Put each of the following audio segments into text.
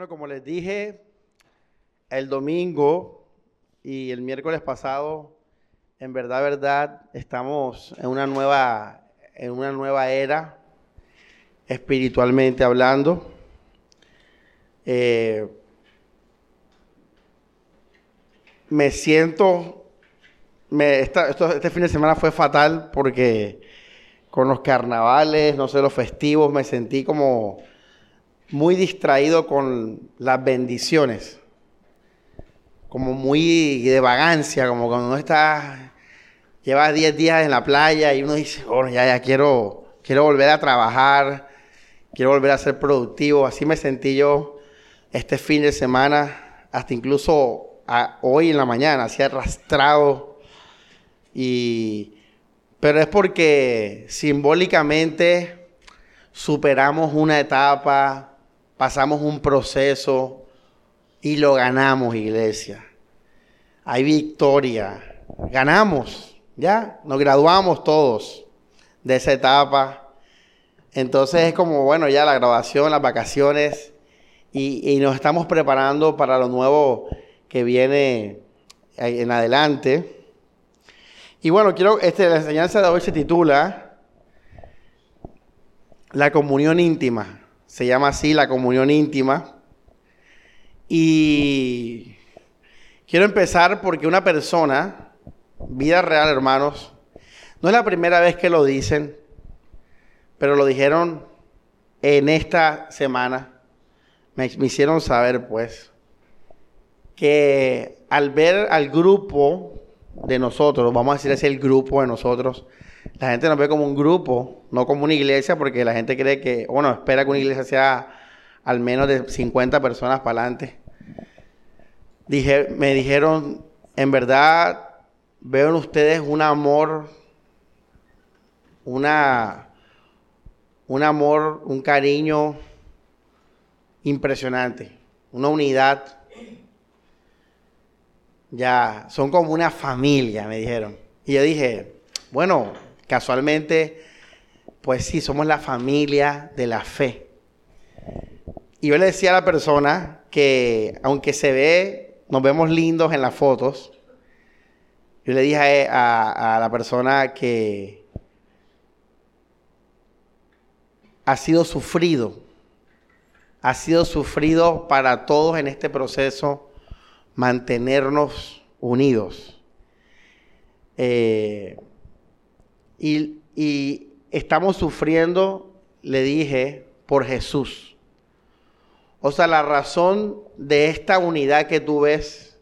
Bueno, como les dije, el domingo y el miércoles pasado, en verdad, verdad, estamos en una nueva, en una nueva era, espiritualmente hablando. Eh, me siento, este fin de semana fue fatal porque con los carnavales, no sé, los festivos, me sentí como muy distraído con las bendiciones, como muy de vagancia, como cuando uno está, lleva 10 días en la playa y uno dice, bueno, ya, ya quiero, quiero volver a trabajar, quiero volver a ser productivo. Así me sentí yo este fin de semana, hasta incluso hoy en la mañana, así arrastrado. Y, pero es porque simbólicamente superamos una etapa, pasamos un proceso y lo ganamos, iglesia. Hay victoria. Ganamos, ¿ya? Nos graduamos todos de esa etapa. Entonces es como, bueno, ya la graduación, las vacaciones y, nos estamos preparando para lo nuevo que viene en adelante. Y bueno, quiero, este, la enseñanza de hoy se titula La comunión íntima se llama así la comunión íntima. Y quiero empezar porque una persona, vida real hermanos, no es la primera vez que lo dicen, pero lo dijeron en esta semana. Me, hicieron saber pues que al ver al grupo de nosotros, vamos a decir es el grupo de nosotros, la gente nos ve como un grupo, no como una iglesia, porque la gente cree que, bueno, espera que una iglesia sea al menos de 50 personas para adelante. Dije, me dijeron, en verdad, veo en ustedes un amor, una, un amor, un cariño impresionante, una unidad. Ya, son como una familia, me dijeron. Y yo dije, bueno, Casualmente, pues sí, somos la familia de la fe. Y yo le decía a la persona que aunque se ve, nos vemos lindos en las fotos, yo le dije a, a la persona que ha sido sufrido, ha sido sufrido para todos en este proceso mantenernos unidos. Eh, y, estamos sufriendo, le dije, por Jesús. O sea, la razón de esta unidad que tú ves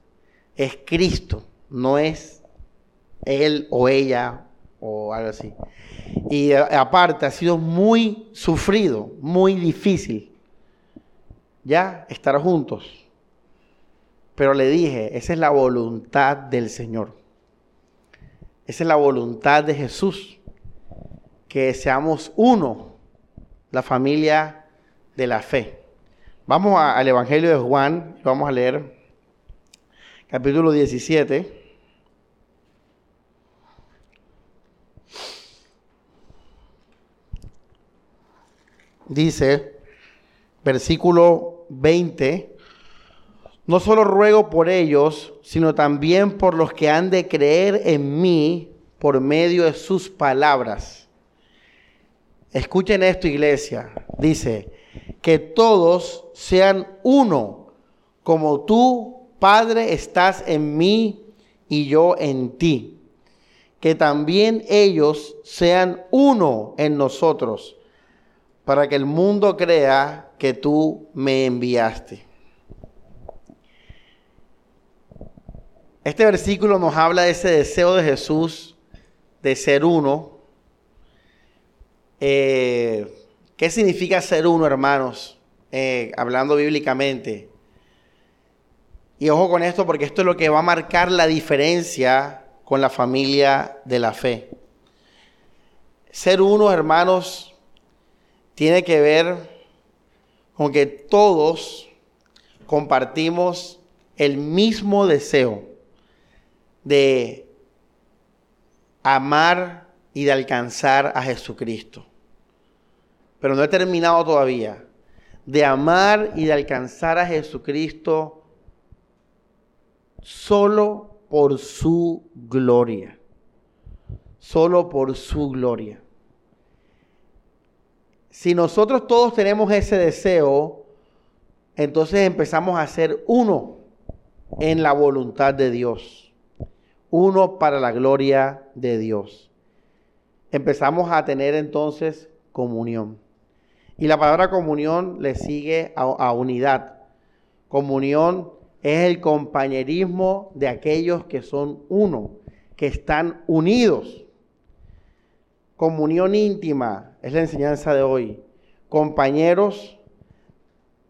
es Cristo, no es él o ella o algo así. Y aparte ha sido muy sufrido, muy difícil ya estar juntos. Pero le dije, esa es la voluntad del Señor. Esa es la voluntad de Jesús, que seamos uno, la familia de la fe. Vamos al Evangelio de Juan, vamos a leer capítulo 17. Dice, versículo 20, no solo ruego por ellos, sino también por los que han de creer en mí por medio de sus palabras. Escuchen esto, iglesia. Dice, que todos sean uno, como tú, Padre, estás en mí y yo en ti. Que también ellos sean uno en nosotros, para que el mundo crea que tú me enviaste. Este versículo nos habla de ese deseo de Jesús de ser uno. Eh, ¿Qué significa ser uno, hermanos? Eh, hablando bíblicamente. Y ojo con esto porque esto es lo que va a marcar la diferencia con la familia de la fe. Ser uno, hermanos, tiene que ver con que todos compartimos el mismo deseo de amar y de alcanzar a Jesucristo. Pero no he terminado todavía. de amar y de alcanzar a Jesucristo solo por su gloria. Solo por su gloria. Si nosotros todos tenemos ese deseo, entonces empezamos a ser uno en la voluntad de Dios. Uno para la gloria de Dios. Empezamos a tener entonces comunión. Y la palabra comunión le sigue a, unidad. Comunión es el compañerismo de aquellos que son uno, que están unidos. Comunión íntima es la enseñanza de hoy. Compañeros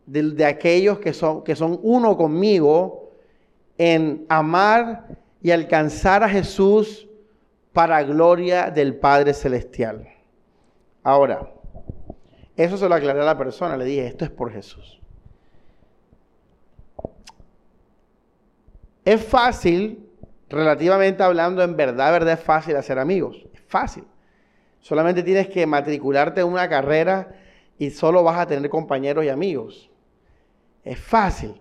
de, aquellos que son, que son uno conmigo en amar y alcanzar a Jesús para gloria del Padre Celestial. Ahora, eso se lo aclaré a la persona, le dije, esto es por Jesús. Es fácil, relativamente hablando, en verdad, verdad es fácil hacer amigos. Es fácil. Solamente tienes que matricularte en una carrera y solo vas a tener compañeros y amigos. Es fácil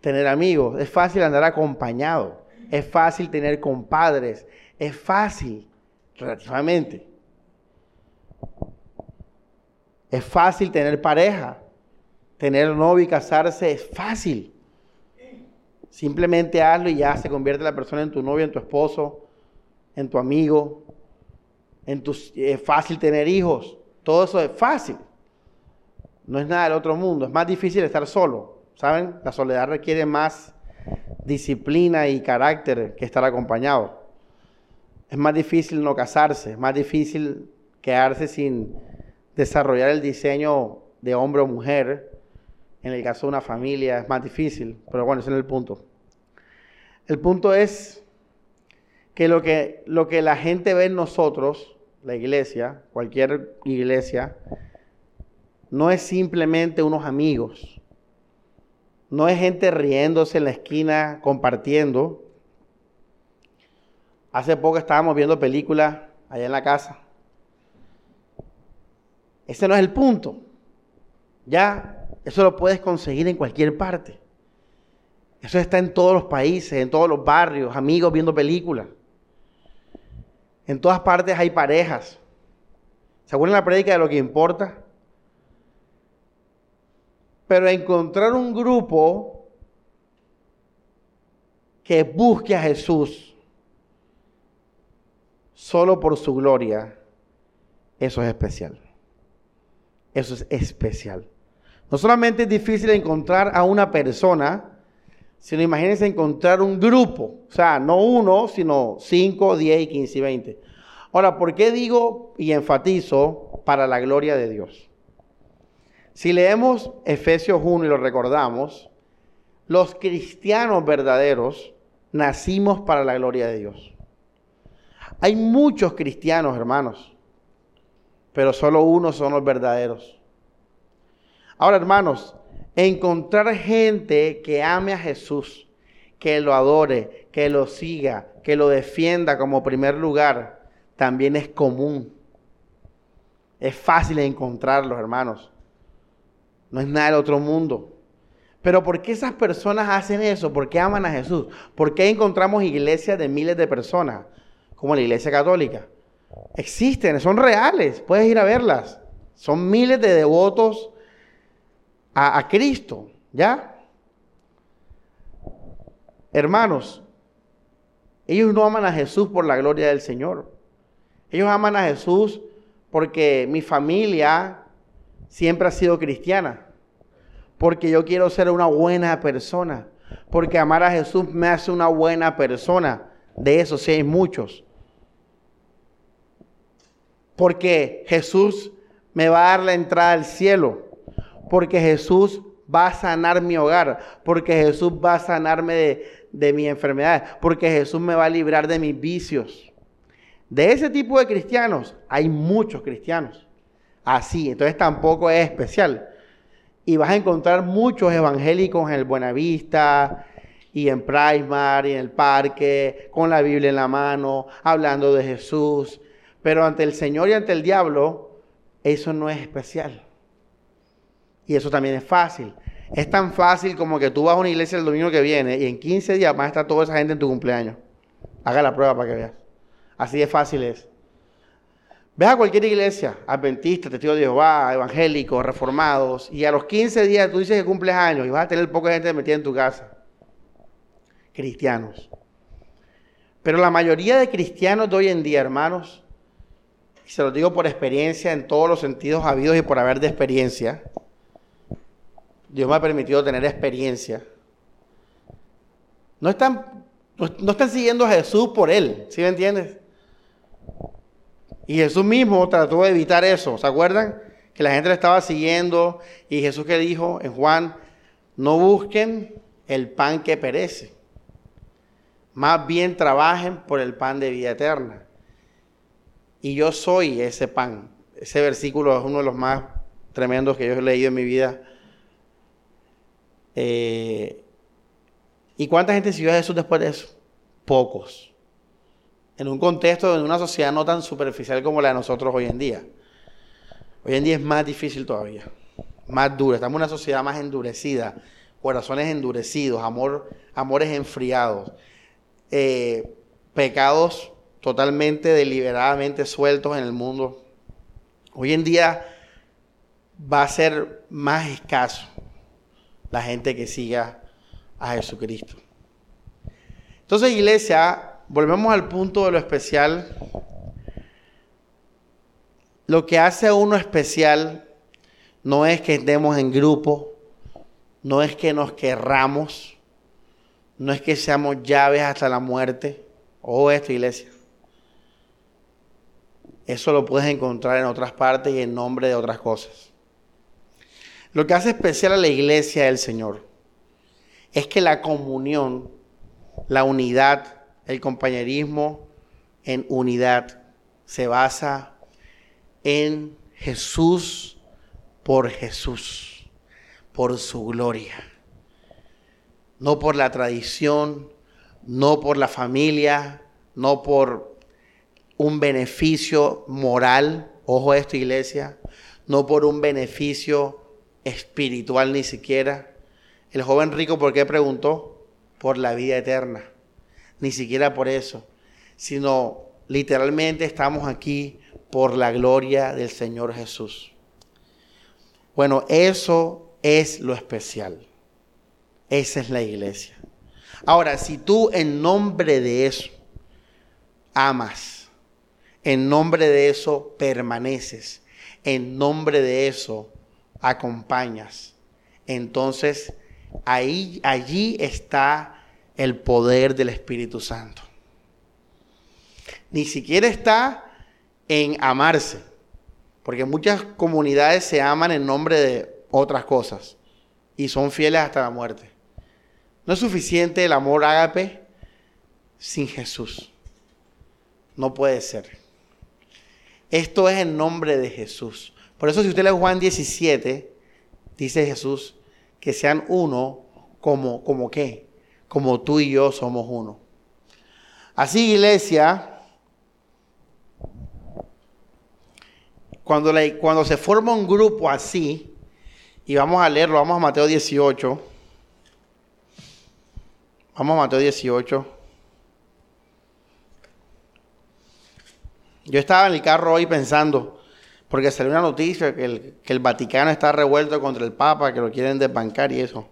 tener amigos, es fácil andar acompañado, es fácil tener compadres, es fácil, relativamente. Es fácil tener pareja, tener novio y casarse es fácil. Simplemente hazlo y ya se convierte la persona en tu novio, en tu esposo, en tu amigo. En tu, es fácil tener hijos. Todo eso es fácil. No es nada del otro mundo. Es más difícil estar solo. ¿Saben? La soledad requiere más disciplina y carácter que estar acompañado. Es más difícil no casarse. Es más difícil quedarse sin desarrollar el diseño de hombre o mujer. En el caso de una familia es más difícil, pero bueno, ese es el punto. El punto es que lo que, lo que la gente ve en nosotros, la iglesia, cualquier iglesia, no es simplemente unos amigos. No es gente riéndose en la esquina, compartiendo. Hace poco estábamos viendo películas allá en la casa ese no es el punto. Ya, eso lo puedes conseguir en cualquier parte. Eso está en todos los países, en todos los barrios, amigos viendo películas. En todas partes hay parejas. ¿Se acuerdan la prédica de lo que importa? Pero encontrar un grupo que busque a Jesús solo por su gloria, eso es especial. Eso es especial. No solamente es difícil encontrar a una persona, sino imagínense encontrar un grupo. O sea, no uno, sino 5, 10, 15 y 20. Ahora, ¿por qué digo y enfatizo para la gloria de Dios? Si leemos Efesios 1 y lo recordamos, los cristianos verdaderos nacimos para la gloria de Dios. Hay muchos cristianos, hermanos, pero solo unos son los verdaderos. Ahora, hermanos, encontrar gente que ame a Jesús, que lo adore, que lo siga, que lo defienda como primer lugar, también es común. Es fácil encontrarlos, hermanos. No es nada del otro mundo. Pero ¿por qué esas personas hacen eso? ¿Por qué aman a Jesús? ¿Por qué encontramos iglesias de miles de personas, como la iglesia católica? Existen, son reales, puedes ir a verlas. Son miles de devotos a, Cristo, ¿ya? Hermanos, ellos no aman a Jesús por la gloria del Señor. Ellos aman a Jesús porque mi familia siempre ha sido cristiana. Porque yo quiero ser una buena persona. Porque amar a Jesús me hace una buena persona. De eso sí hay muchos porque Jesús me va a dar la entrada al cielo, porque Jesús va a sanar mi hogar, porque Jesús va a sanarme de, de mi enfermedad, porque Jesús me va a librar de mis vicios. De ese tipo de cristianos hay muchos cristianos. Así, entonces tampoco es especial. Y vas a encontrar muchos evangélicos en el Buenavista y en Primar y en el parque, con la Biblia en la mano, hablando de Jesús, pero ante el Señor y ante el diablo, eso no es especial. Y eso también es fácil. Es tan fácil como que tú vas a una iglesia el domingo que viene y en 15 días a estar toda esa gente en tu cumpleaños. Haga la prueba para que veas. Así de fácil es. Ve a cualquier iglesia, adventista, testigo de Jehová, evangélicos, reformados, y a los 15 días tú dices que cumples años y vas a tener poca gente metida en tu casa. Cristianos. Pero la mayoría de cristianos de hoy en día, hermanos, y se los digo por experiencia en todos los sentidos habidos y por haber de experiencia, Dios me ha permitido tener experiencia. No están, no, están siguiendo a Jesús por Él, ¿sí me entiendes? Y Jesús mismo trató de evitar eso, ¿se acuerdan? Que la gente le estaba siguiendo y Jesús que dijo en Juan, no busquen el pan que perece, más bien trabajen por el pan de vida eterna. Y yo soy ese pan. Ese versículo es uno de los más tremendos que yo he leído en mi vida. Eh, ¿Y cuánta gente siguió a Jesús después de eso? Pocos. En un contexto de una sociedad no tan superficial como la de nosotros hoy en día. Hoy en día es más difícil todavía, más dura. Estamos en una sociedad más endurecida, corazones endurecidos, amor, amores enfriados, eh, pecados totalmente deliberadamente sueltos en el mundo. Hoy en día va a ser más escaso la gente que siga a Jesucristo. Entonces, iglesia, volvemos al punto de lo especial. Lo que hace a uno especial no es que estemos en grupo, no es que nos querramos, no es que seamos llaves hasta la muerte. O esto, iglesia. Eso lo puedes encontrar en otras partes y en nombre de otras cosas. Lo que hace especial a la iglesia del Señor es que la comunión, la unidad, el compañerismo en unidad se basa en Jesús por Jesús, por su gloria. No por la tradición, no por la familia, no por un beneficio moral, ojo a esto iglesia, no por un beneficio espiritual ni siquiera. El joven rico, ¿por qué preguntó? Por la vida eterna. Ni siquiera por eso, sino literalmente estamos aquí por la gloria del Señor Jesús. Bueno, eso es lo especial. Esa es la iglesia. Ahora, si tú en nombre de eso amas, en nombre de eso permaneces, en nombre de eso acompañas. Entonces, ahí, allí está el poder del Espíritu Santo. Ni siquiera está en amarse, porque muchas comunidades se aman en nombre de otras cosas y son fieles hasta la muerte. No es suficiente el amor ágape sin Jesús. No puede ser. Esto es en nombre de Jesús. Por eso si usted lee Juan 17, dice Jesús, que sean uno como, como qué, como tú y yo somos uno. Así iglesia, cuando, cuando se forma un grupo así, y vamos a leerlo, vamos a Mateo 18, vamos a Mateo 18. Yo estaba en el carro hoy pensando, porque salió una noticia que el, que el Vaticano está revuelto contra el Papa, que lo quieren desbancar y eso.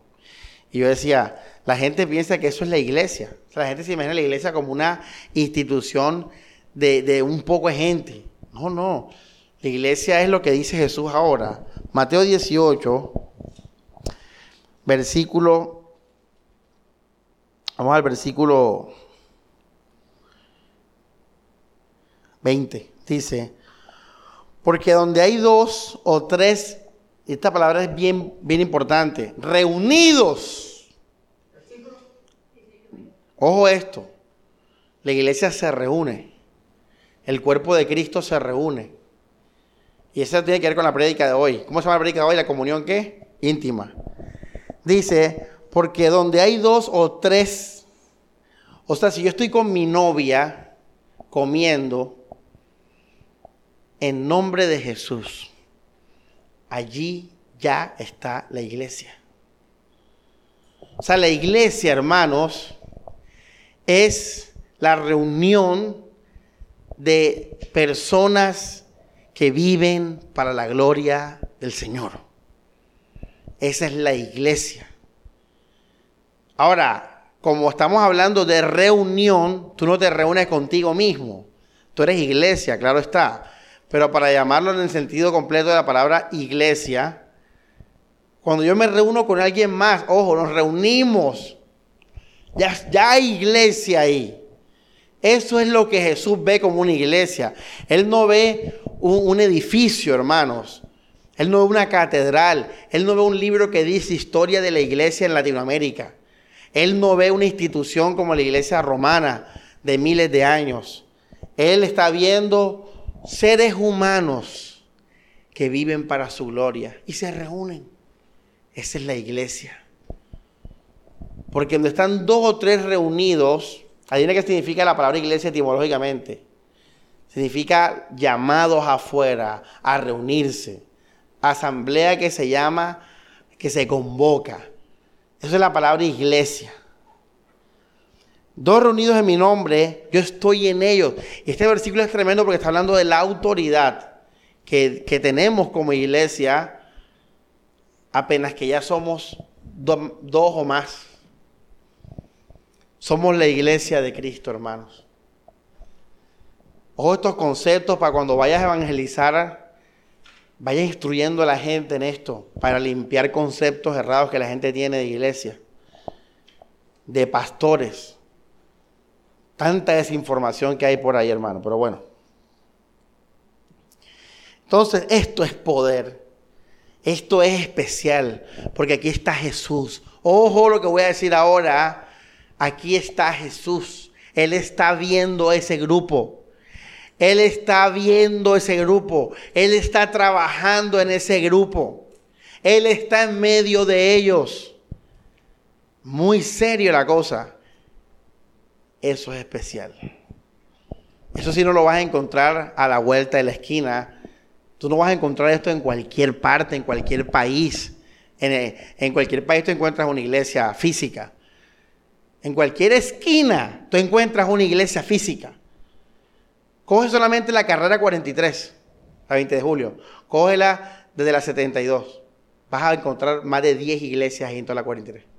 Y yo decía, la gente piensa que eso es la iglesia. la gente se imagina la iglesia como una institución de, de un poco de gente. No, no. La iglesia es lo que dice Jesús ahora. Mateo 18, versículo, vamos al versículo 20. Dice, porque donde hay dos o tres, esta palabra es bien, bien importante, reunidos. Ojo esto, la iglesia se reúne, el cuerpo de Cristo se reúne. Y eso tiene que ver con la prédica de hoy. ¿Cómo se llama la prédica de hoy? La comunión qué? Íntima. Dice, porque donde hay dos o tres, o sea, si yo estoy con mi novia comiendo, en nombre de Jesús, allí ya está la iglesia. O sea, la iglesia, hermanos, es la reunión de personas que viven para la gloria del Señor. Esa es la iglesia. Ahora, como estamos hablando de reunión, tú no te reúnes contigo mismo. Tú eres iglesia, claro está. Pero para llamarlo en el sentido completo de la palabra iglesia, cuando yo me reúno con alguien más, ojo, nos reunimos. Ya, ya hay iglesia ahí. Eso es lo que Jesús ve como una iglesia. Él no ve un, edificio, hermanos. Él no ve una catedral. Él no ve un libro que dice historia de la iglesia en Latinoamérica. Él no ve una institución como la iglesia romana de miles de años. Él está viendo seres humanos que viven para su gloria y se reúnen. Esa es la iglesia. Porque donde están dos o tres reunidos, Adivina qué significa la palabra iglesia etimológicamente. Significa llamados afuera a reunirse. Asamblea que se llama, que se convoca. Esa es la palabra iglesia. Dos reunidos en mi nombre, yo estoy en ellos. Y este versículo es tremendo porque está hablando de la autoridad que, tenemos como iglesia, apenas que ya somos dos o más. Somos la iglesia de Cristo, hermanos. Ojo estos conceptos para cuando vayas a evangelizar, vayas instruyendo a la gente en esto, para limpiar conceptos errados que la gente tiene de iglesia, de pastores. Tanta desinformación que hay por ahí, hermano, pero bueno. Entonces, esto es poder. Esto es especial, porque aquí está Jesús. Ojo lo que voy a decir ahora Aquí está Jesús. Él está viendo ese grupo. Él está viendo ese grupo. Él está trabajando en ese grupo. Él está en medio de ellos. Muy serio la cosa. Eso es especial. Eso sí no lo vas a encontrar a la vuelta de la esquina. Tú no vas a encontrar esto en cualquier parte, en cualquier país. En, en cualquier país tú encuentras una iglesia física. En cualquier esquina tú encuentras una iglesia física. Coge solamente la carrera 43, la 20 de julio. Cógela desde la 72. Vas a encontrar más de 10 iglesias en toda la 43.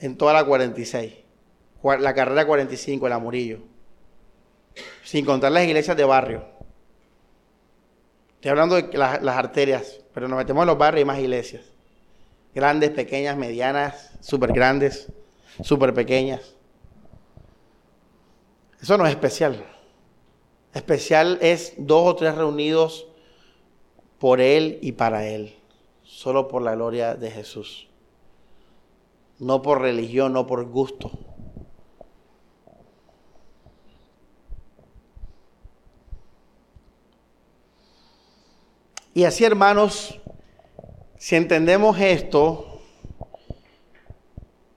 En toda la 46. La carrera 45, el Amurillo. Sin contar las iglesias de barrio. Estoy hablando de las, arterias, pero nos metemos en los barrios y más iglesias. Grandes, pequeñas, medianas, súper grandes, súper pequeñas. Eso no es especial. Especial es dos o tres reunidos por Él y para Él. Solo por la gloria de Jesús. No por religión, no por gusto. Y así, hermanos, si entendemos esto,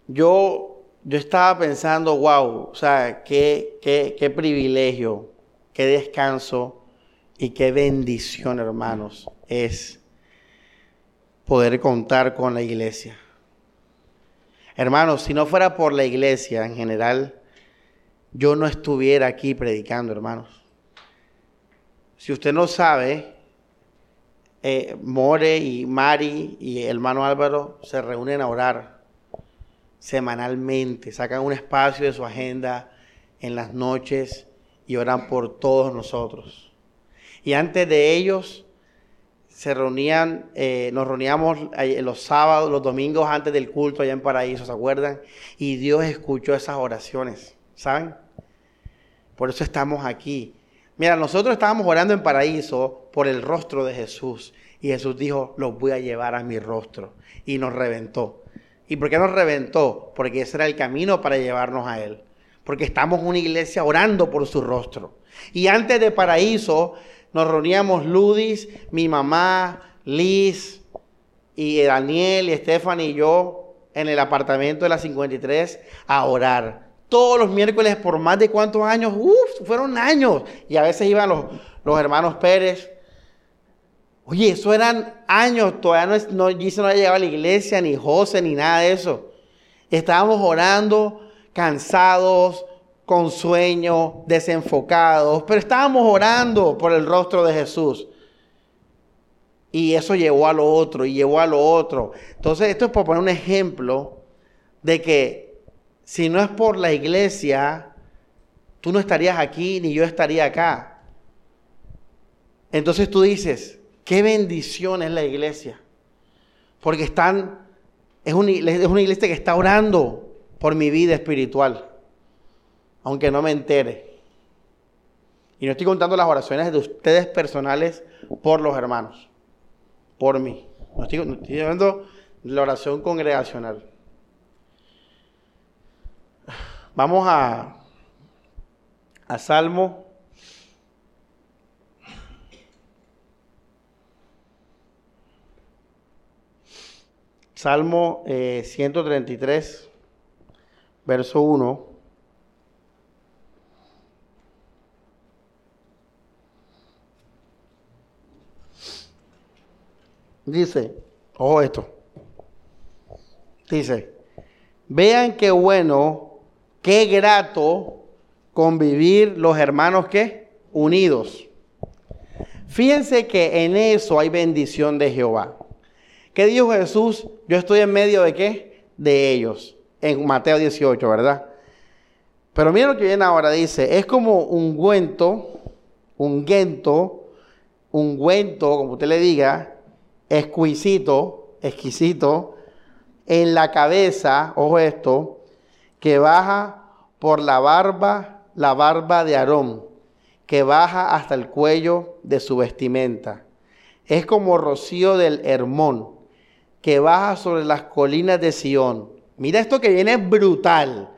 yo, yo estaba pensando, wow, o sea, qué, qué, qué privilegio, qué descanso y qué bendición, hermanos, es poder contar con la iglesia. Hermanos, si no fuera por la iglesia en general, yo no estuviera aquí predicando, hermanos. Si usted no sabe, eh, More y Mari y hermano Álvaro se reúnen a orar semanalmente, sacan un espacio de su agenda en las noches y oran por todos nosotros. Y antes de ellos se reunían, eh, nos reuníamos los sábados, los domingos antes del culto allá en Paraíso, ¿se acuerdan? Y Dios escuchó esas oraciones, ¿saben? Por eso estamos aquí. Mira, nosotros estábamos orando en paraíso por el rostro de Jesús. Y Jesús dijo, los voy a llevar a mi rostro. Y nos reventó. ¿Y por qué nos reventó? Porque ese era el camino para llevarnos a Él. Porque estamos una iglesia orando por su rostro. Y antes de paraíso nos reuníamos Ludis, mi mamá, Liz, y Daniel, y Stephanie y yo en el apartamento de la 53 a orar todos los miércoles por más de cuántos años, uff, fueron años. Y a veces iban los, los hermanos Pérez Oye, eso eran años, todavía no, no, no llegaba a la iglesia, ni José, ni nada de eso. Estábamos orando, cansados, con sueño, desenfocados, pero estábamos orando por el rostro de Jesús. Y eso llevó a lo otro, y llevó a lo otro. Entonces, esto es para poner un ejemplo de que si no es por la iglesia, tú no estarías aquí, ni yo estaría acá. Entonces tú dices, qué bendición es la iglesia. Porque están, es es una iglesia que está orando por mi vida espiritual aunque no me entere. Y no estoy contando las oraciones de ustedes personales por los hermanos, por mí. No estoy, estoy hablando de la oración congregacional. Vamos a, a Salmo. Salmo 133, eh, verso 1. Dice, ojo esto. Dice, vean qué bueno, qué grato convivir los hermanos que unidos. Fíjense que en eso hay bendición de Jehová. ¿Qué dijo Jesús? Yo estoy en medio de qué? De ellos. En Mateo 18, ¿verdad? Pero miren lo que viene ahora. Dice, es como un guento, un guento, un guento, como usted le diga, exquisito, exquisito, en la cabeza, ojo esto, que baja por la barba, la barba de Aarón, que baja hasta el cuello de su vestimenta. Es como rocío del Hermón, que baja sobre las colinas de Sión. Mira esto que viene brutal,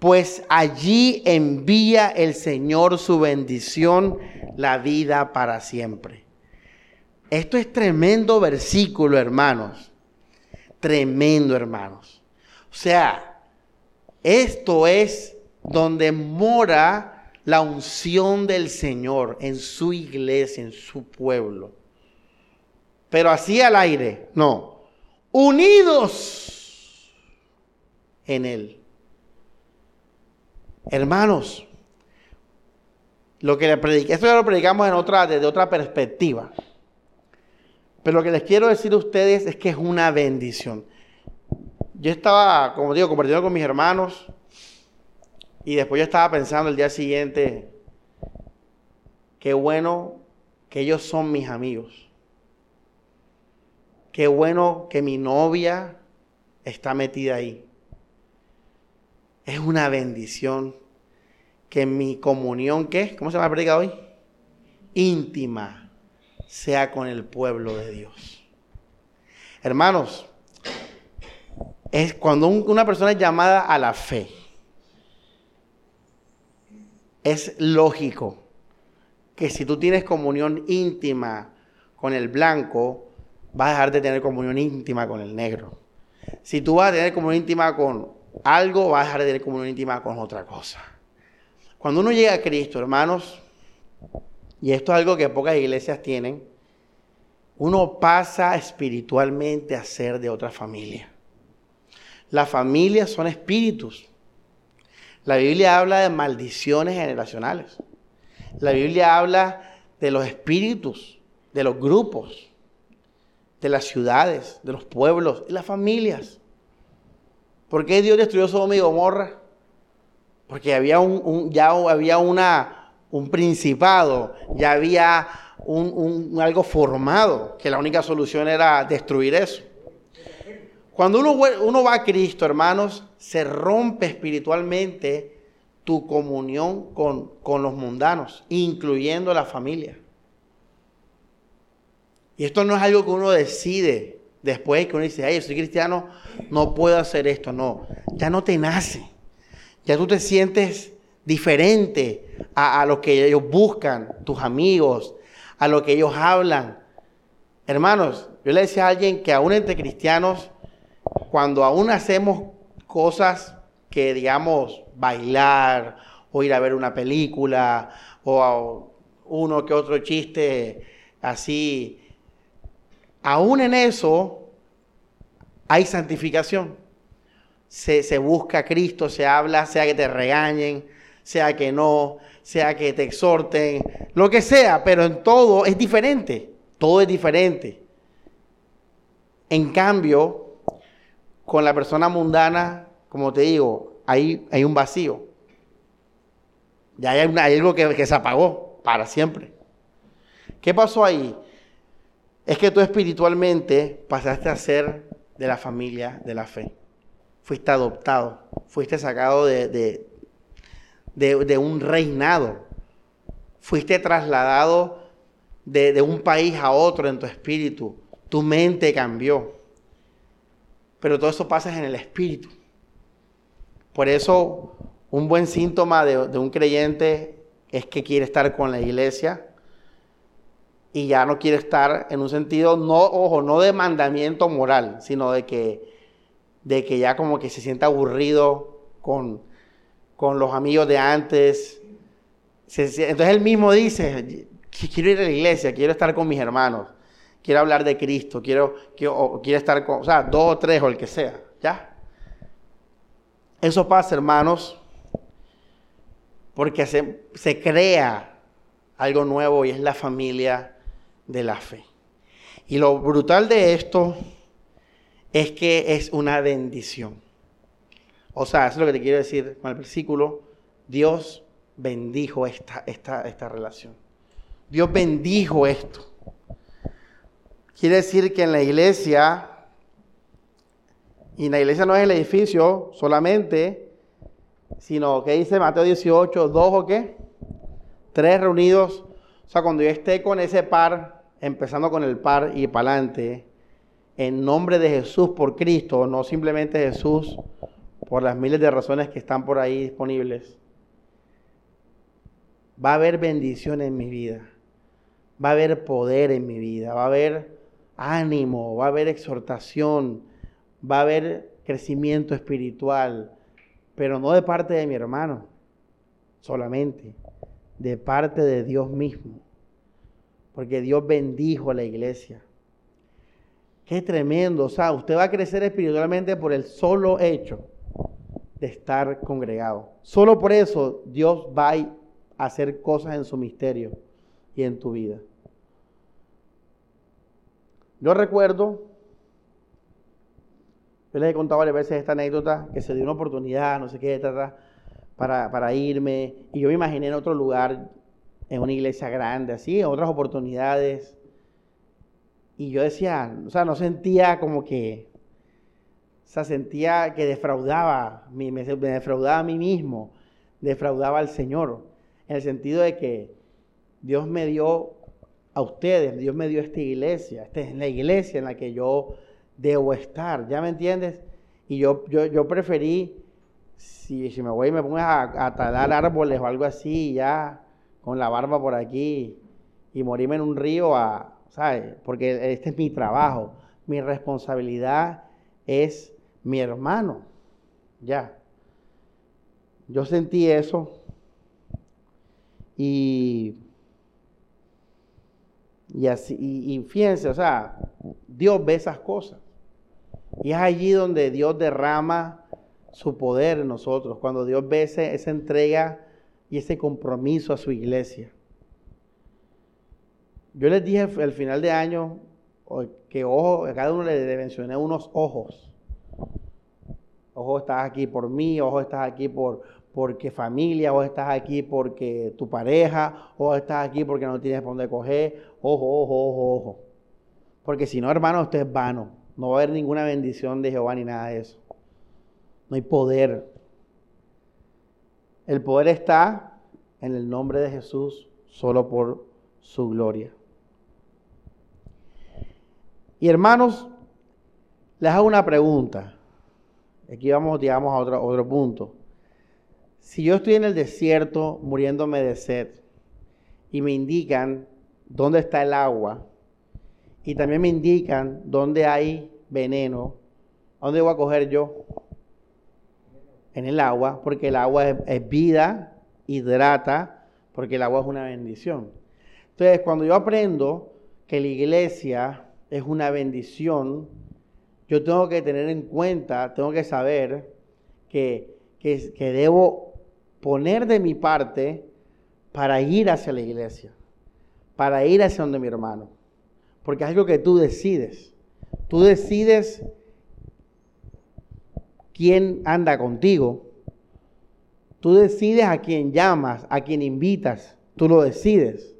pues allí envía el Señor su bendición, la vida para siempre. Esto es tremendo versículo, hermanos. Tremendo, hermanos. O sea, esto es donde mora la unción del Señor en su iglesia, en su pueblo. Pero así al aire, no. Unidos en Él. Hermanos, lo que le prediqué, esto ya lo predicamos en otra, desde otra perspectiva. Pero lo que les quiero decir a ustedes es que es una bendición. Yo estaba, como digo, compartiendo con mis hermanos y después yo estaba pensando el día siguiente, qué bueno que ellos son mis amigos. Qué bueno que mi novia está metida ahí. Es una bendición que mi comunión, ¿qué? ¿Cómo se llama la predica hoy? Íntima sea con el pueblo de Dios. Hermanos, es cuando una persona es llamada a la fe, es lógico que si tú tienes comunión íntima con el blanco, vas a dejar de tener comunión íntima con el negro. Si tú vas a tener comunión íntima con algo, vas a dejar de tener comunión íntima con otra cosa. Cuando uno llega a Cristo, hermanos, y esto es algo que pocas iglesias tienen, uno pasa espiritualmente a ser de otra familia. Las familias son espíritus. La Biblia habla de maldiciones generacionales. La Biblia habla de los espíritus, de los grupos, de las ciudades, de los pueblos y las familias. ¿Por qué Dios destruyó Sodoma y Gomorra? Porque había un, ya había una un principado, ya había un, algo formado, que la única solución era destruir eso. Cuando uno, va a Cristo, hermanos, se rompe espiritualmente tu comunión con, con los mundanos, incluyendo la familia. Y esto no es algo que uno decide después que uno dice, ay, yo soy cristiano, no puedo hacer esto. No, ya no te nace. Ya tú te sientes diferente a, lo que ellos buscan, tus amigos, a lo que ellos hablan. Hermanos, yo le decía a alguien que aún entre cristianos, cuando aún hacemos cosas que, digamos, bailar o ir a ver una película o uno que otro chiste así aún en eso hay santificación. Se, se busca a Cristo, se habla, sea que te regañen, sea que no, sea que te exhorten, lo que sea, pero en todo es diferente, todo es diferente. En cambio, con la persona mundana, como te digo, hay, hay un vacío. Ya hay, algo que, se apagó para siempre. ¿Qué pasó ahí? Es que tú espiritualmente pasaste a ser de la familia de la fe. Fuiste adoptado, fuiste sacado de, un reinado. Fuiste trasladado de, de, un país a otro en tu espíritu. Tu mente cambió. Pero todo eso pasa en el espíritu. Por eso, un buen síntoma de, de un creyente es que quiere estar con la iglesia y ya no quiere estar en un sentido, no, ojo, no de mandamiento moral, sino de que, de que ya como que se sienta aburrido con, con los amigos de antes. Entonces él mismo dice, quiero ir a la iglesia, quiero estar con mis hermanos, quiero hablar de Cristo, quiero, quiero, estar con, o sea, dos o tres o el que sea, ¿ya? Eso pasa, hermanos, porque se, se crea algo nuevo y es la familia de la fe. Y lo brutal de esto es que es una bendición. O sea, eso es lo que te quiero decir con el versículo. Dios bendijo esta, esta, esta relación. Dios bendijo esto. Quiere decir que en la iglesia, y la iglesia no es el edificio solamente, sino que dice Mateo 18, dos o qué, tres reunidos. O sea, cuando yo esté con ese par, empezando con el par y para adelante, en nombre de Jesús por Cristo, no simplemente Jesús por las miles de razones que están por ahí disponibles, va a haber bendición en mi vida, va a haber poder en mi vida, va a haber ánimo, va a haber exhortación, va a haber crecimiento espiritual, pero no de parte de mi hermano solamente, de parte de Dios mismo, porque Dios bendijo a la iglesia. Qué tremendo, o sea, usted va a crecer espiritualmente por el solo hecho de estar congregado. Solo por eso Dios va a hacer cosas en su misterio y en tu vida. Yo recuerdo, yo les he contado varias veces esta anécdota, que se dio una oportunidad, no sé qué, para, para irme, y yo me imaginé en otro lugar, en una iglesia grande, así, en otras oportunidades. Y yo decía, o sea, no sentía como que, sentía que defraudaba, me, defraudaba a mí mismo, defraudaba al Señor, en el sentido de que Dios me dio a ustedes, Dios me dio esta iglesia, esta es la iglesia en la que yo debo estar, ¿ya me entiendes? Y yo, yo, yo preferí, si, si me voy y me pongo a, a, talar árboles o algo así, ya, con la barba por aquí, y morirme en un río, a, ¿sabes? Porque este es mi trabajo, mi responsabilidad es mi hermano. Ya. Yo sentí eso y, y así, y, fíjense, o sea, Dios ve esas cosas. Y es allí donde Dios derrama su poder en nosotros, cuando Dios ve esa entrega y ese compromiso a su iglesia. Yo les dije al final de año que ojo, a cada uno le mencioné unos ojos. Ojo, estás aquí por mí, ojo, estás aquí por porque familia, ojo, estás aquí porque tu pareja, ojo, estás aquí porque no tienes por dónde coger, ojo, ojo, ojo, ojo. Porque si no, hermano, usted es vano. No va a haber ninguna bendición de Jehová ni nada de eso. No hay poder. El poder está en el nombre de Jesús, solo por su gloria. Y hermanos, les hago una pregunta. Aquí vamos, digamos, a otro, otro punto. Si yo estoy en el desierto muriéndome de sed y me indican dónde está el agua y también me indican dónde hay veneno, ¿a dónde voy a coger yo? En el agua, porque el agua es, es vida, hidrata, porque el agua es una bendición. Entonces, cuando yo aprendo que la iglesia es una bendición, yo tengo que tener en cuenta, tengo que saber que, que, que debo poner de mi parte para ir hacia la iglesia, para ir hacia donde mi hermano. Porque es algo que tú decides. Tú decides quién anda contigo. Tú decides a quién llamas, a quién invitas. Tú lo decides.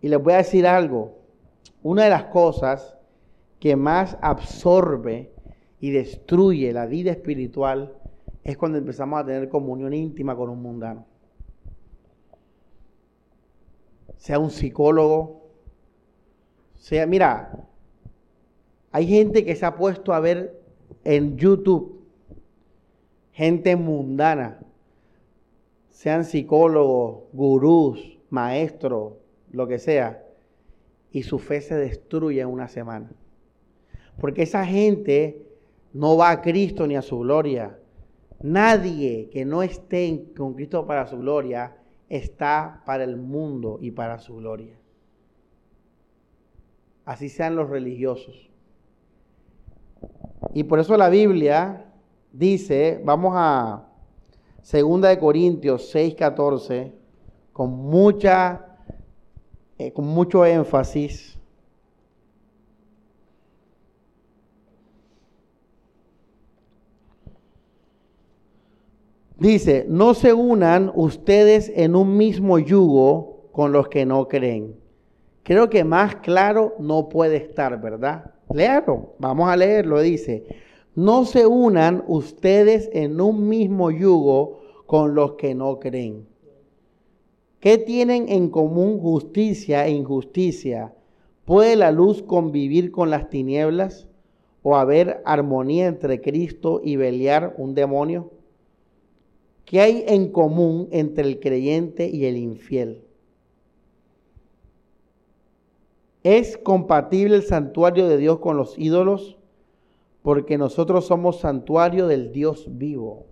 Y les voy a decir algo. Una de las cosas que más absorbe y destruye la vida espiritual es cuando empezamos a tener comunión íntima con un mundano. Sea un psicólogo, sea, mira, hay gente que se ha puesto a ver en YouTube, gente mundana, sean psicólogos, gurús, maestros, lo que sea, y su fe se destruye en una semana. Porque esa gente no va a Cristo ni a su gloria. Nadie que no esté con Cristo para su gloria está para el mundo y para su gloria. Así sean los religiosos. Y por eso la Biblia dice, vamos a 2 de Corintios 6:14 con mucha eh, con mucho énfasis Dice, no se unan ustedes en un mismo yugo con los que no creen. Creo que más claro no puede estar, ¿verdad? Léalo, vamos a leerlo, dice, no se unan ustedes en un mismo yugo con los que no creen. ¿Qué tienen en común justicia e injusticia? ¿Puede la luz convivir con las tinieblas? ¿O haber armonía entre Cristo y Beliar, un demonio? ¿Qué hay en común entre el creyente y el infiel? ¿Es compatible el santuario de Dios con los ídolos? Porque nosotros somos santuario del Dios vivo.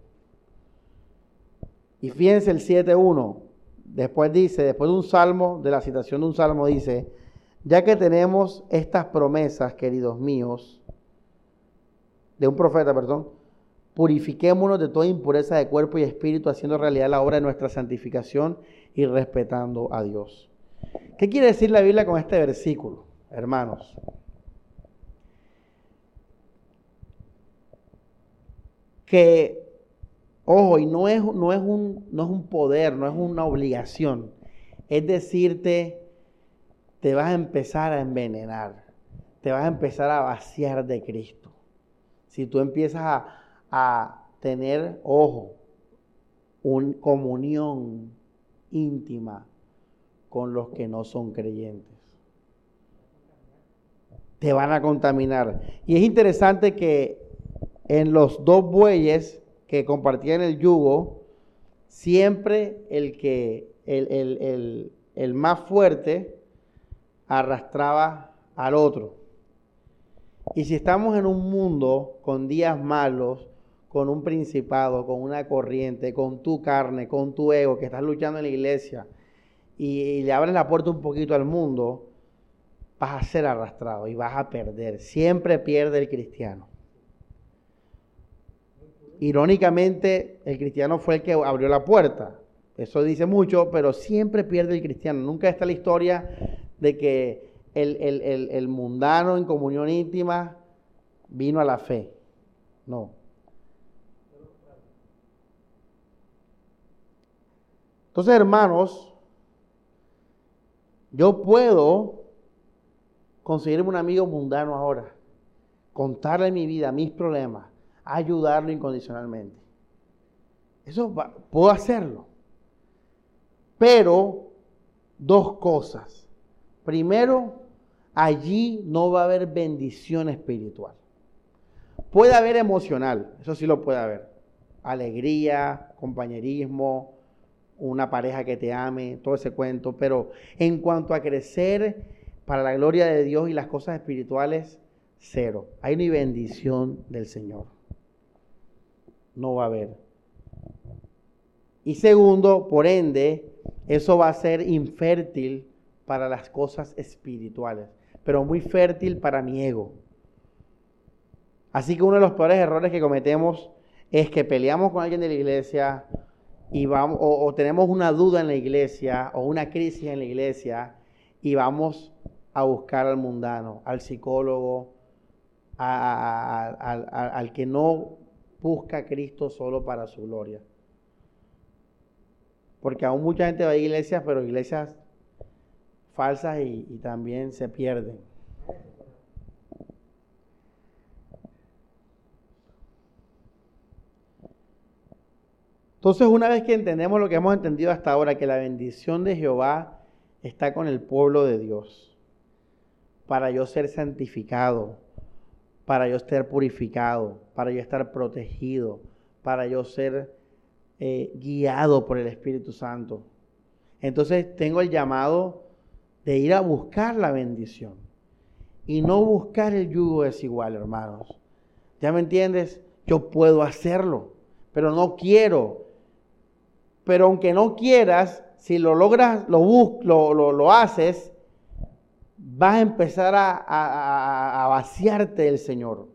Y fíjense el 7.1. Después dice, después de un salmo, de la citación de un salmo, dice, ya que tenemos estas promesas, queridos míos, de un profeta, perdón, purifiquémonos de toda impureza de cuerpo y espíritu, haciendo realidad la obra de nuestra santificación y respetando a Dios. ¿Qué quiere decir la Biblia con este versículo, hermanos? Que, ojo, y no es, no es, un, no es un poder, no es una obligación, es decirte, te vas a empezar a envenenar, te vas a empezar a vaciar de Cristo. Si tú empiezas a, a tener, ojo, una comunión íntima con los que no son creyentes. Te van a contaminar. Y es interesante que en los dos bueyes que compartían el yugo, siempre el que el, el más fuerte arrastraba al otro. Y si estamos en un mundo con días malos, con un principado, con una corriente, con tu carne, con tu ego, que estás luchando en la iglesia y, le abres la puerta un poquito al mundo, vas a ser arrastrado y vas a perder. Siempre pierde el cristiano. Irónicamente, el cristiano fue el que abrió la puerta. Eso dice mucho, pero siempre pierde el cristiano. Nunca está la historia de que el, el mundano en comunión íntima vino a la fe. No, Entonces, hermanos, yo puedo conseguirme un amigo mundano ahora, contarle mi vida, mis problemas, ayudarlo incondicionalmente. Eso puedo hacerlo. Pero dos cosas. Primero, allí no va a haber bendición espiritual. Puede haber emocional, eso sí lo puede haber. Alegría, compañerismo, una pareja que te ame, todo ese cuento, pero en cuanto a crecer para la gloria de Dios y las cosas espirituales, cero. Hay ni bendición del Señor. No va a haber. Y segundo, por ende, eso va a ser infértil para las cosas espirituales. pero muy fértil para mi ego. Así que uno de los peores errores que cometemos es que peleamos con alguien de la iglesia y vamos, o, tenemos una duda en la iglesia o una crisis en la iglesia y vamos a buscar al mundano, al psicólogo, al que no busca a Cristo solo para su gloria. Porque aún mucha gente va a iglesias, pero iglesias falsas y, y también se pierden. Entonces, una vez que entendemos lo que hemos entendido hasta ahora, que la bendición de Jehová está con el pueblo de Dios, para yo ser santificado, para yo estar purificado, para yo estar protegido, para yo ser eh, guiado por el Espíritu Santo. Entonces tengo el llamado de ir a buscar la bendición y no buscar el yugo desigual, hermanos. ¿Ya me entiendes? Yo puedo hacerlo, pero no quiero pero aunque no quieras, si lo logras, lo, lo, lo, haces, vas a empezar a, vaciarte del Señor.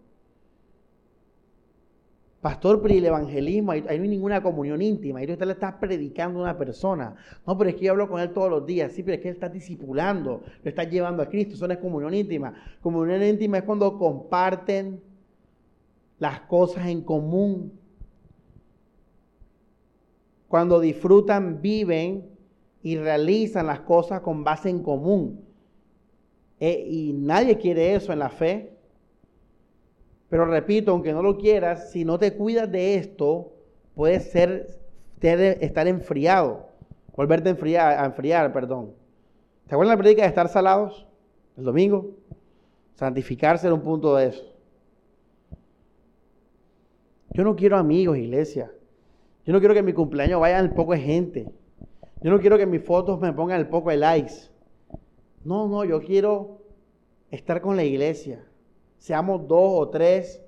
Pastor, pero el evangelismo, ahí, no hay ninguna comunión íntima. Ahí usted le está predicando a una persona. No, pero es que yo hablo con él todos los días. Sí, pero es que él está discipulando, lo está llevando a Cristo. Eso no es comunión íntima. Comunión íntima es cuando comparten las cosas en común cuando disfrutan, viven y realizan las cosas con base en común. Eh, y nadie quiere eso en la fe. Pero repito, aunque no lo quieras, si no te cuidas de esto, puedes ser, estar enfriado, volverte a enfriar, enfriar, perdón. ¿Te acuerdas la predica de estar salados? El domingo. Santificarse era un punto de eso. Yo no quiero amigos, iglesia. Yo no quiero que mi cumpleaños vaya el poco de gente. Yo no quiero que mis fotos me pongan el poco de likes. No, no, yo quiero estar con la iglesia. Seamos dos o tres.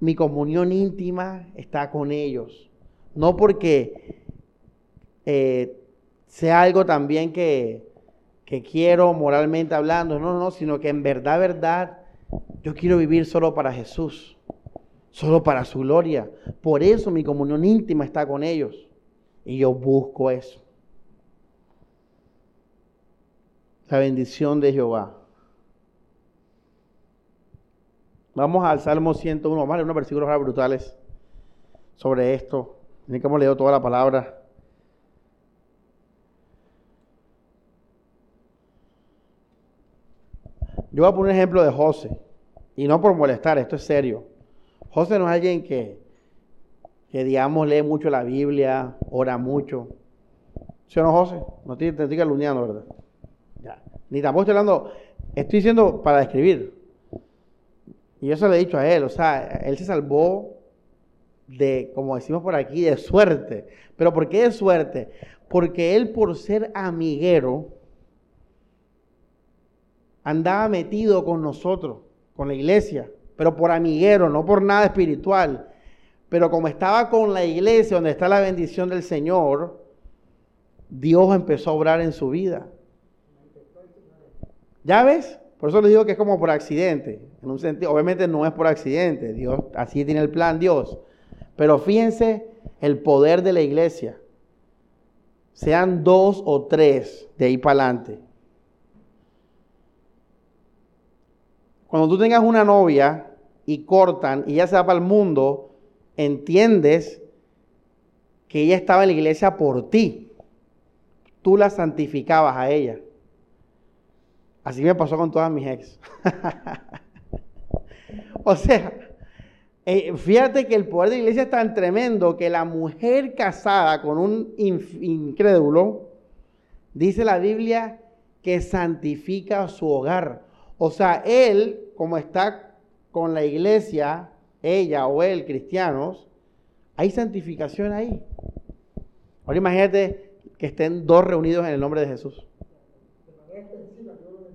Mi comunión íntima está con ellos. No porque eh, sea algo también que, que quiero moralmente hablando, no, no, sino que en verdad, verdad, yo quiero vivir solo para Jesús solo para su gloria. Por eso mi comunión íntima está con ellos. Y yo busco eso. La bendición de Jehová. Vamos al Salmo 101, vamos a leer unos versículos brutales sobre esto. Que hemos leído toda la palabra. Yo voy a poner un ejemplo de José. Y no por molestar, esto es serio. José no es alguien que, que digamos, lee mucho la Biblia, ora mucho. ¿Sí o no, José? No te, te estoy calumniando, ¿verdad? Ya. Ni tampoco estoy hablando, estoy diciendo para describir. Y yo se lo he dicho a él, o sea, él se salvó de, como decimos por aquí, de suerte. ¿Pero por qué de suerte? Porque él por ser amiguero, andaba metido con nosotros, con la iglesia pero por amiguero, no por nada espiritual. Pero como estaba con la iglesia donde está la bendición del Señor, Dios empezó a obrar en su vida. ¿Ya ves? Por eso les digo que es como por accidente. En un sentido, obviamente no es por accidente. Dios, así tiene el plan Dios. Pero fíjense el poder de la iglesia. Sean dos o tres de ahí para adelante. Cuando tú tengas una novia y cortan y ella se va para el mundo, entiendes que ella estaba en la iglesia por ti. Tú la santificabas a ella. Así me pasó con todas mis ex. o sea, eh, fíjate que el poder de la iglesia es tan tremendo que la mujer casada con un incrédulo, dice la Biblia, que santifica su hogar. O sea, él, como está con la iglesia, ella o él, cristianos, hay santificación ahí. Ahora imagínate que estén dos reunidos en el nombre de Jesús.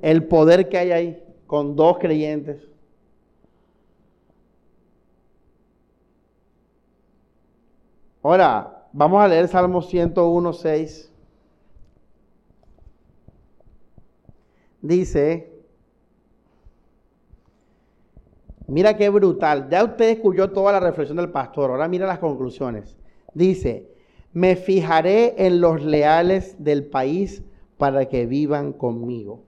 El poder que hay ahí con dos creyentes. Ahora, vamos a leer Salmo 101, 6. dice, mira qué brutal, ya usted escuchó toda la reflexión del pastor, ahora mira las conclusiones. Dice, me fijaré en los leales del país para que vivan conmigo.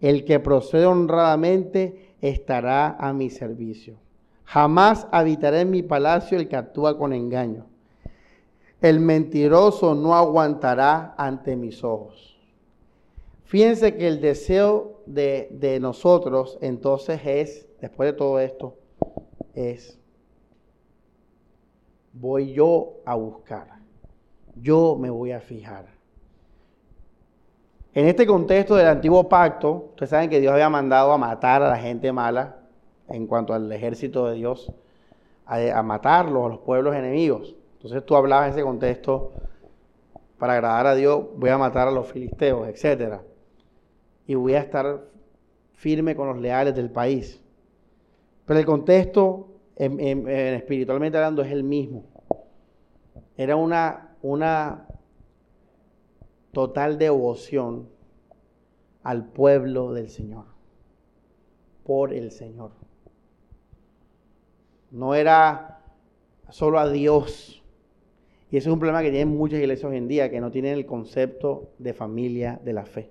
El que procede honradamente estará a mi servicio. Jamás habitaré en mi palacio el que actúa con engaño. El mentiroso no aguantará ante mis ojos. Fíjense que el deseo de, de nosotros entonces es, después de todo esto, es, voy yo a buscar, yo me voy a fijar. En este contexto del antiguo pacto, ustedes saben que Dios había mandado a matar a la gente mala en cuanto al ejército de Dios, a, a matarlos, a los pueblos enemigos. Entonces tú hablabas en ese contexto, para agradar a Dios voy a matar a los filisteos, etc. Y voy a estar firme con los leales del país. Pero el contexto, espiritualmente hablando, es el mismo. Era una, una total devoción al pueblo del Señor, por el Señor. No era solo a Dios, y eso es un problema que tienen muchas iglesias hoy en día, que no tienen el concepto de familia de la fe.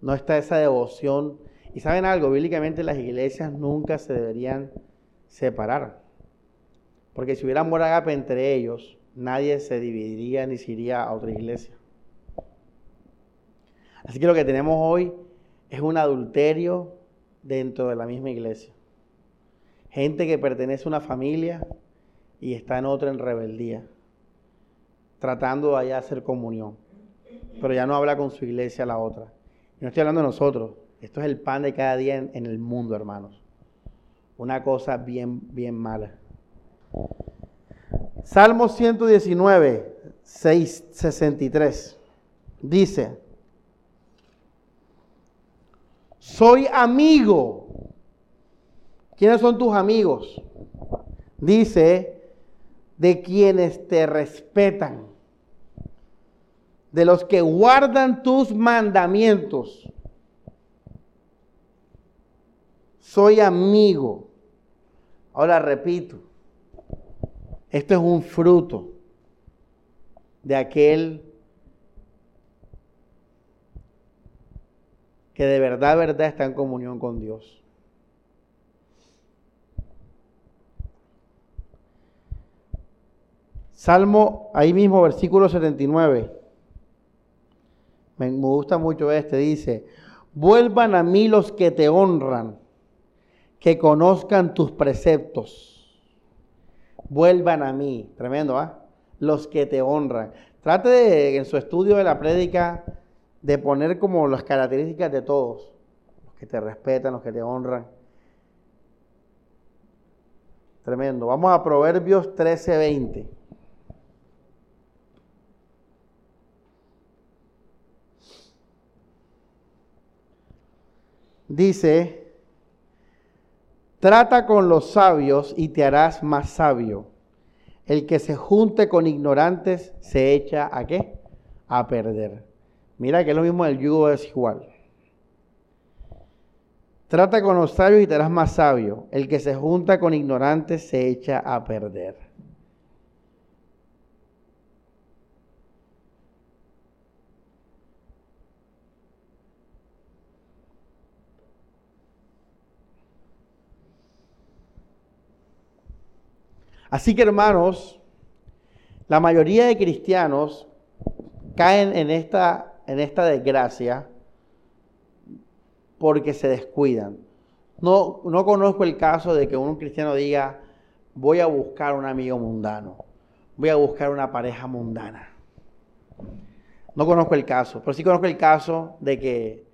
No está esa devoción. Y saben algo, bíblicamente las iglesias nunca se deberían separar. Porque si hubiera amor agape entre ellos, nadie se dividiría ni se iría a otra iglesia. Así que lo que tenemos hoy es un adulterio dentro de la misma iglesia. Gente que pertenece a una familia y está en otra en rebeldía, tratando de allá hacer comunión, pero ya no habla con su iglesia la otra. Y no estoy hablando de nosotros, esto es el pan de cada día en, el mundo, hermanos. Una cosa bien, bien mala. Salmo 119, 6, 63. Dice, soy amigo. ¿Quiénes son tus amigos? Dice, de quienes te respetan, de los que guardan tus mandamientos. Soy amigo. Ahora repito, esto es un fruto de aquel que de verdad, verdad está en comunión con Dios. Salmo, ahí mismo, versículo 79. Me, gusta mucho este, dice, vuelvan a mí los que te honran, que conozcan tus preceptos. Vuelvan a mí, tremendo, ¿ah? Los que te honran. Trate de, en su estudio de la prédica de poner como las características de todos, los que te respetan, los que te honran. Tremendo. Vamos a Proverbios 13:20. dice, trata con los sabios y te harás más sabio. El que se junte con ignorantes se echa a qué? A perder. Mira que es lo mismo del yugo desigual. Trata con los sabios y te harás más sabio. El que se junta con ignorantes se echa a perder. Así que hermanos, la mayoría de cristianos caen en esta, en esta desgracia porque se descuidan. No, no conozco el caso de que un cristiano diga, voy a buscar un amigo mundano, voy a buscar una pareja mundana. No conozco el caso, pero sí conozco el caso de que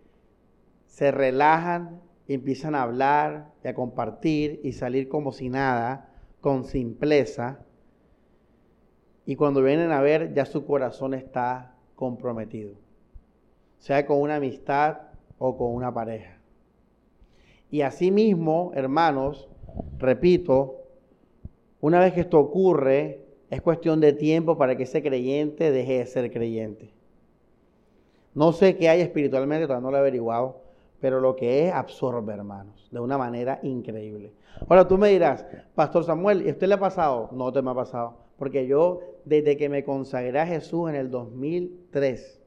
se relajan y empiezan a hablar y a compartir y salir como si nada con simpleza y cuando vienen a ver ya su corazón está comprometido, sea con una amistad o con una pareja. Y asimismo, hermanos, repito, una vez que esto ocurre, es cuestión de tiempo para que ese creyente deje de ser creyente. No sé qué hay espiritualmente, todavía no lo he averiguado, pero lo que es absorbe, hermanos, de una manera increíble. Ahora tú me dirás, Pastor Samuel, ¿y usted le ha pasado? No te me ha pasado, porque yo desde que me consagré a Jesús en el 2003,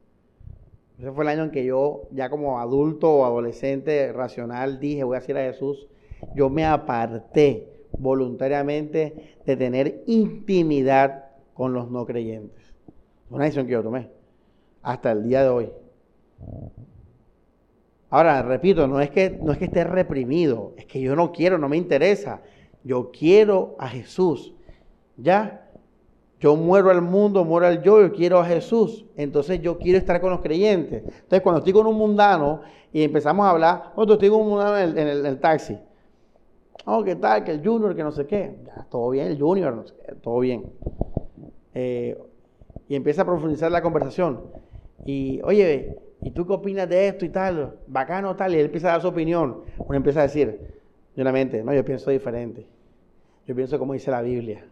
ese fue el año en que yo ya como adulto o adolescente racional dije, voy a decir a Jesús, yo me aparté voluntariamente de tener intimidad con los no creyentes. Una decisión que yo tomé hasta el día de hoy. Ahora, repito, no es que, no es que esté reprimido, es que yo no quiero, no me interesa. Yo quiero a Jesús. ¿Ya? Yo muero al mundo, muero al yo, yo quiero a Jesús. Entonces yo quiero estar con los creyentes. Entonces cuando estoy con un mundano y empezamos a hablar, otro estoy con un mundano en el, taxi. Oh, ¿qué tal? Que el junior, que no sé qué. Ya, todo bien, el junior, todo bien. Eh, y empieza a profundizar la conversación. Y, oye, ¿y tú qué opinas de esto y tal? Bacano tal. Y él empieza a dar su opinión. Uno empieza a decir, de una mente, no, yo pienso diferente. Yo pienso como dice la Biblia.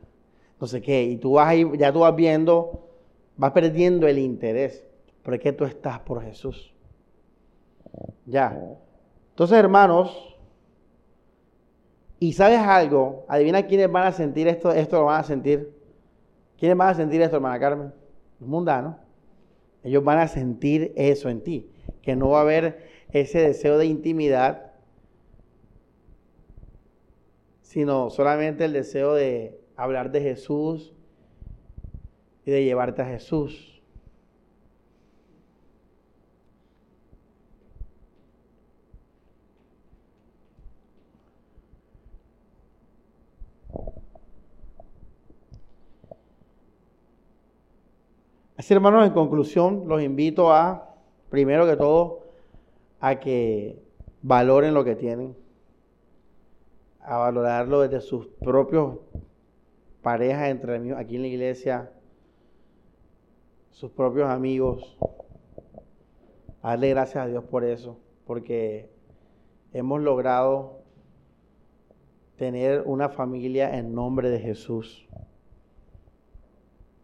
No sé qué. Y tú vas ahí, ya tú vas viendo, vas perdiendo el interés. ¿Por qué tú estás por Jesús? Ya. Entonces, hermanos, y sabes algo, adivina quiénes van a sentir esto, esto lo van a sentir. ¿Quiénes van a sentir esto, hermana Carmen? Los mundanos. Ellos van a sentir eso en ti, que no va a haber ese deseo de intimidad, sino solamente el deseo de hablar de Jesús y de llevarte a Jesús. Así, hermanos, en conclusión, los invito a, primero que todo, a que valoren lo que tienen, a valorarlo desde sus propios parejas entre aquí en la iglesia, sus propios amigos. A darle gracias a Dios por eso, porque hemos logrado tener una familia en nombre de Jesús.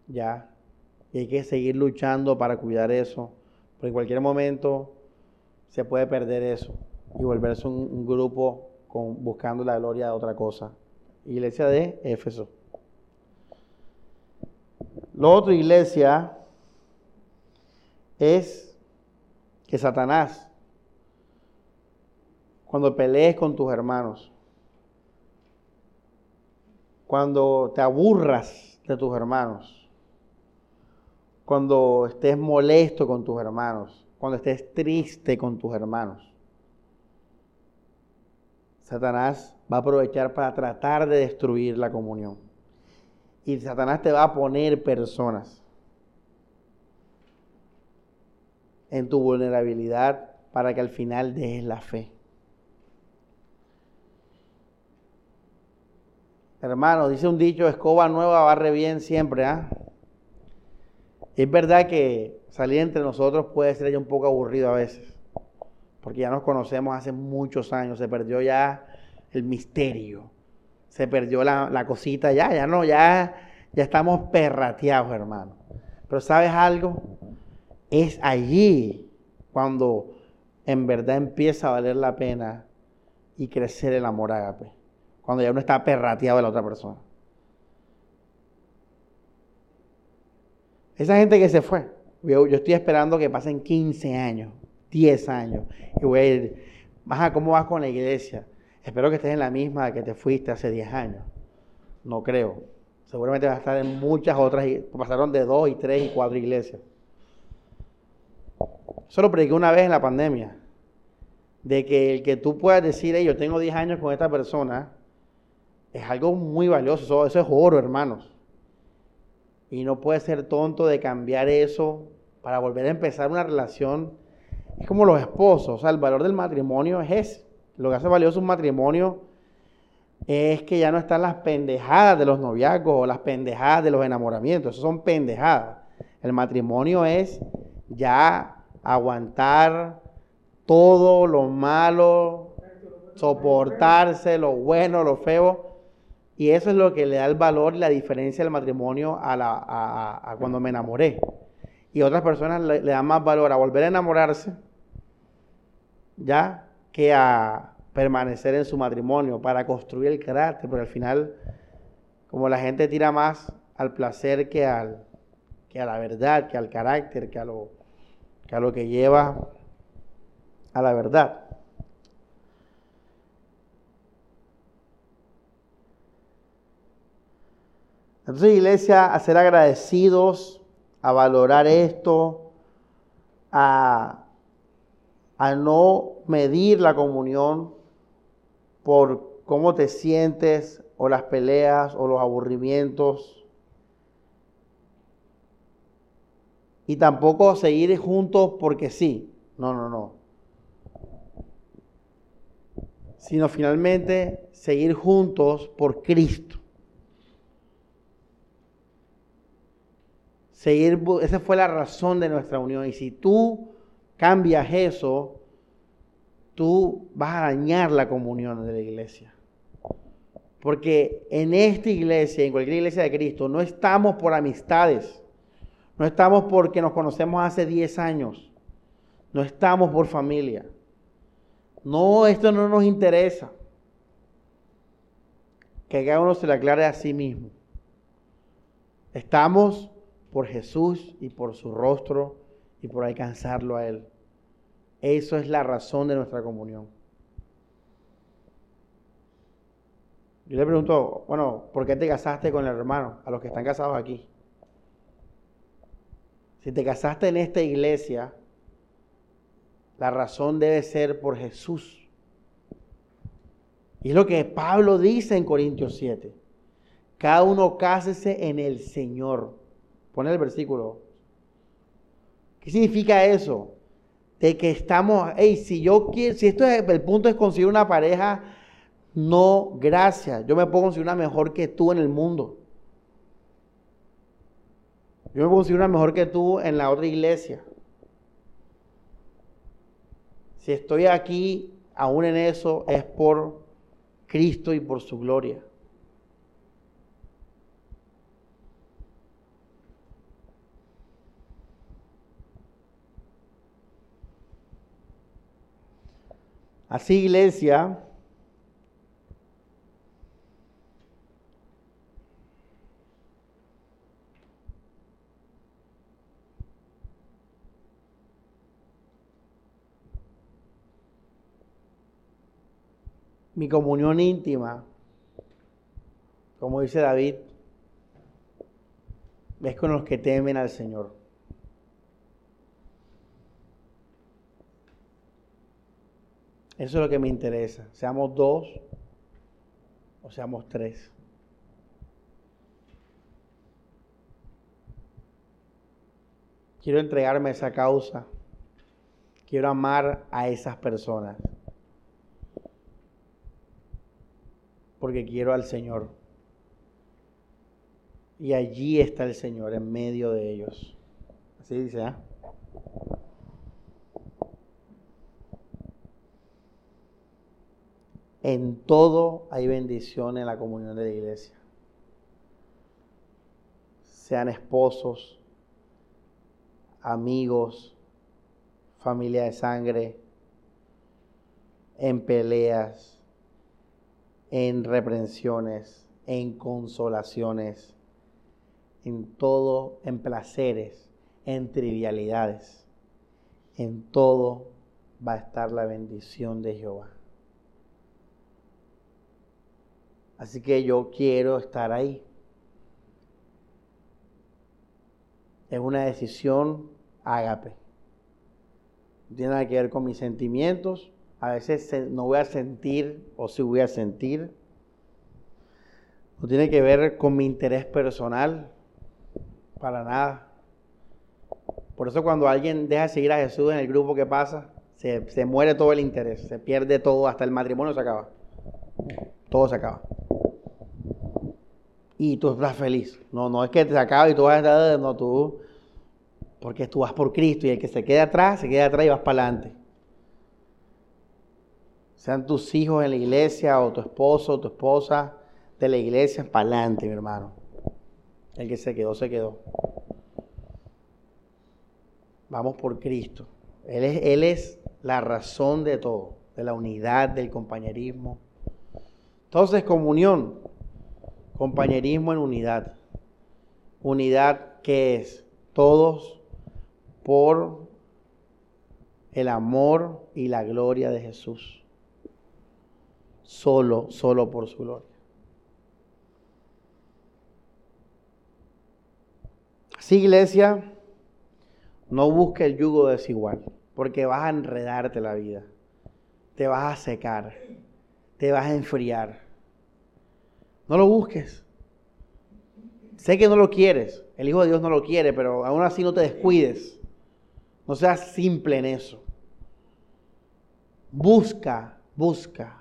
Ya, y hay que seguir luchando para cuidar eso, porque en cualquier momento se puede perder eso y volverse un, grupo con, buscando la gloria de otra cosa. Iglesia de Éfeso. Lo otro, iglesia, es que Satanás, cuando pelees con tus hermanos, cuando te aburras de tus hermanos, cuando estés molesto con tus hermanos, cuando estés triste con tus hermanos. Satanás va a aprovechar para tratar de destruir la comunión. Y Satanás te va a poner personas en tu vulnerabilidad para que al final dejes la fe. Hermano, dice un dicho, escoba nueva barre bien siempre, ¿ah? Es verdad que salir entre nosotros puede ser ya un poco aburrido a veces, porque ya nos conocemos hace muchos años, se perdió ya el misterio, se perdió la, cosita, ya, ya no, ya, ya estamos perrateados, hermano. Pero ¿sabes algo? Es allí cuando en verdad empieza a valer la pena y crecer el amor ágape, cuando ya uno está perrateado de la otra persona. Esa gente que se fue, yo, estoy esperando que pasen 15 años, 10 años, y voy a ir, ¿cómo vas con la iglesia? Espero que estés en la misma que te fuiste hace 10 años. No creo. Seguramente vas a estar en muchas otras, pasaron de 2 y 3 y 4 iglesias. Eso lo prediqué una vez en la pandemia, de que el que tú puedas decir, yo tengo 10 años con esta persona, es algo muy valioso, eso es oro, hermanos. Y no puede ser tonto de cambiar eso para volver a empezar una relación. Es como los esposos, o sea, el valor del matrimonio es ese. Lo que hace valioso un matrimonio es que ya no están las pendejadas de los noviazgos o las pendejadas de los enamoramientos. Eso son pendejadas. El matrimonio es ya aguantar todo lo malo, soportarse lo bueno, lo feo y eso es lo que le da el valor la diferencia del matrimonio a, la, a, cuando me enamoré. Y otras personas le, le dan más valor a volver a enamorarse, ya, que a permanecer en su matrimonio, para construir el carácter, porque al final, como la gente tira más al placer que, al, que a la verdad, que al carácter, que, a lo que lleva a la verdad. Entonces, iglesia, a ser agradecidos, a valorar esto, a, a no medir la comunión por cómo te sientes o las peleas o los aburrimientos. Y tampoco seguir juntos porque sí. No, no, no. Sino finalmente seguir juntos por Cristo. Seguir, esa fue la razón de nuestra unión. Y si tú cambias eso, tú vas a dañar la comunión de la iglesia. Porque en esta iglesia, en cualquier iglesia de Cristo, no estamos por amistades. No estamos porque nos conocemos hace 10 años. No estamos por familia. No, esto no nos interesa. Que cada uno se le aclare a sí mismo. Estamos por Jesús y por su rostro y por alcanzarlo a Él. Eso es la razón de nuestra comunión. Yo le pregunto, bueno, ¿por qué te casaste con el hermano? A los que están casados aquí. Si te casaste en esta iglesia, la razón debe ser por Jesús. Y es lo que Pablo dice en Corintios 7. Cada uno cásese en el Señor. Pone el versículo. ¿Qué significa eso? de que estamos, hey, si yo quiero, si esto es, el punto es conseguir una pareja, no, gracias, yo me puedo conseguir una mejor que tú en el mundo. Yo me puedo conseguir una mejor que tú en la otra iglesia. Si estoy aquí aún en eso, es por Cristo y por su gloria. Así, iglesia, mi comunión íntima, como dice David, es con los que temen al Señor. Eso es lo que me interesa. Seamos dos o seamos tres. Quiero entregarme a esa causa. Quiero amar a esas personas. Porque quiero al Señor. Y allí está el Señor en medio de ellos. Así dice, ¿ah? En todo hay bendición en la comunión de la iglesia. Sean esposos, amigos, familia de sangre, en peleas, en reprensiones, en consolaciones, en todo, en placeres, en trivialidades. En todo va a estar la bendición de Jehová. Así que yo quiero estar ahí. Es una decisión ágape. No tiene nada que ver con mis sentimientos. A veces no voy a sentir o si voy a sentir. No tiene que ver con mi interés personal. Para nada. Por eso cuando alguien deja de seguir a Jesús en el grupo que pasa, se, se muere todo el interés, se pierde todo, hasta el matrimonio se acaba. Todo se acaba y tú estás feliz. No, no es que te acaba y tú vas a estar, no, tú, porque tú vas por Cristo y el que se quede atrás, se queda atrás y vas para adelante. Sean tus hijos en la iglesia o tu esposo o tu esposa de la iglesia, para adelante, mi hermano. El que se quedó, se quedó. Vamos por Cristo. Él es, Él es la razón de todo, de la unidad, del compañerismo. Entonces, comunión, compañerismo en unidad. Unidad que es todos por el amor y la gloria de Jesús. Solo, solo por su gloria. Así, iglesia, no busque el yugo desigual, porque vas a enredarte la vida, te vas a secar, te vas a enfriar. No lo busques. Sé que no lo quieres, el Hijo de Dios no lo quiere, pero aún así no te descuides. No seas simple en eso. Busca, busca.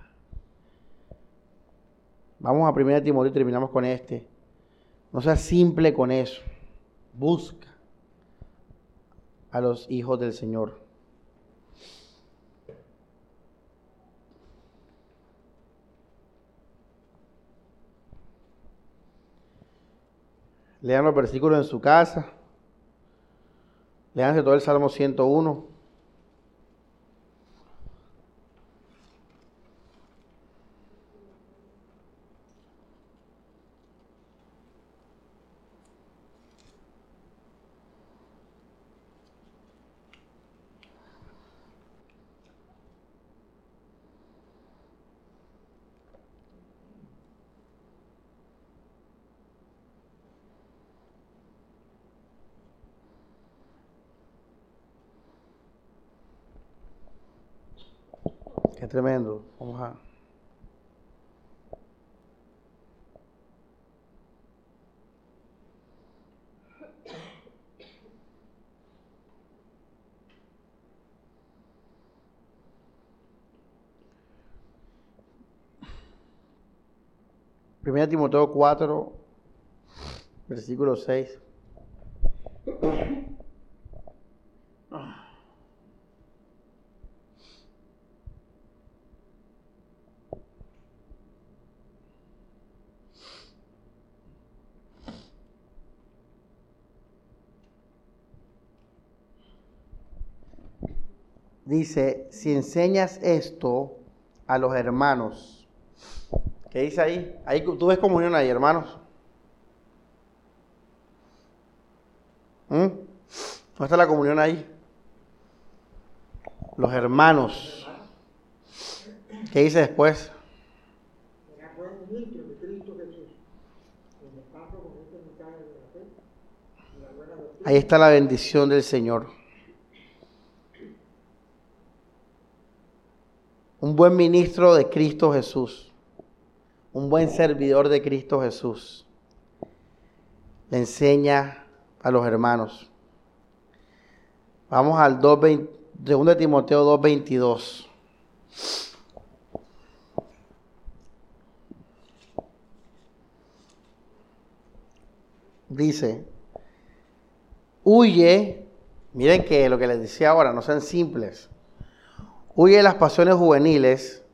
Vamos a 1 Timoteo y terminamos con este. No seas simple con eso. Busca a los hijos del Señor. Lean los versículos en su casa. Leanse todo el Salmo 101. Qué tremendo. Vamos a. Primera Timoteo 4, versículo 6. Dice, si enseñas esto a los hermanos, ¿qué dice ahí? Ahí tú ves comunión ahí, hermanos. ¿Mm? ¿Dónde está la comunión ahí? Los hermanos. ¿Qué dice después? Ahí está la bendición del Señor. Un buen ministro de Cristo Jesús, un buen servidor de Cristo Jesús, le enseña a los hermanos. Vamos al 2, 2 Timoteo 2.22. Dice, huye, miren que lo que les decía ahora, no sean simples huye de las pasiones juveniles,